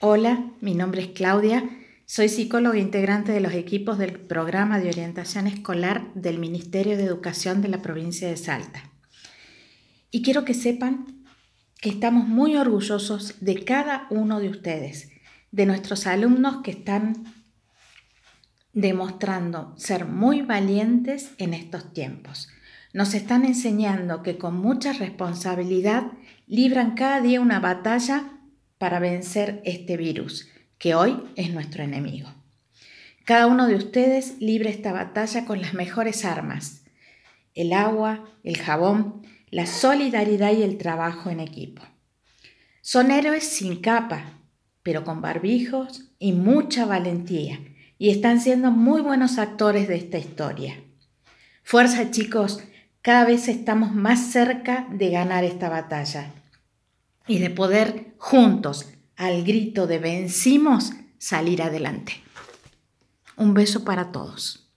Hola, mi nombre es Claudia, soy psicóloga integrante de los equipos del programa de orientación escolar del Ministerio de Educación de la provincia de Salta. Y quiero que sepan que estamos muy orgullosos de cada uno de ustedes, de nuestros alumnos que están demostrando ser muy valientes en estos tiempos. Nos están enseñando que con mucha responsabilidad libran cada día una batalla para vencer este virus, que hoy es nuestro enemigo. Cada uno de ustedes libre esta batalla con las mejores armas, el agua, el jabón, la solidaridad y el trabajo en equipo. Son héroes sin capa, pero con barbijos y mucha valentía, y están siendo muy buenos actores de esta historia. Fuerza chicos, cada vez estamos más cerca de ganar esta batalla y de poder juntos, al grito de vencimos, salir adelante. Un beso para todos.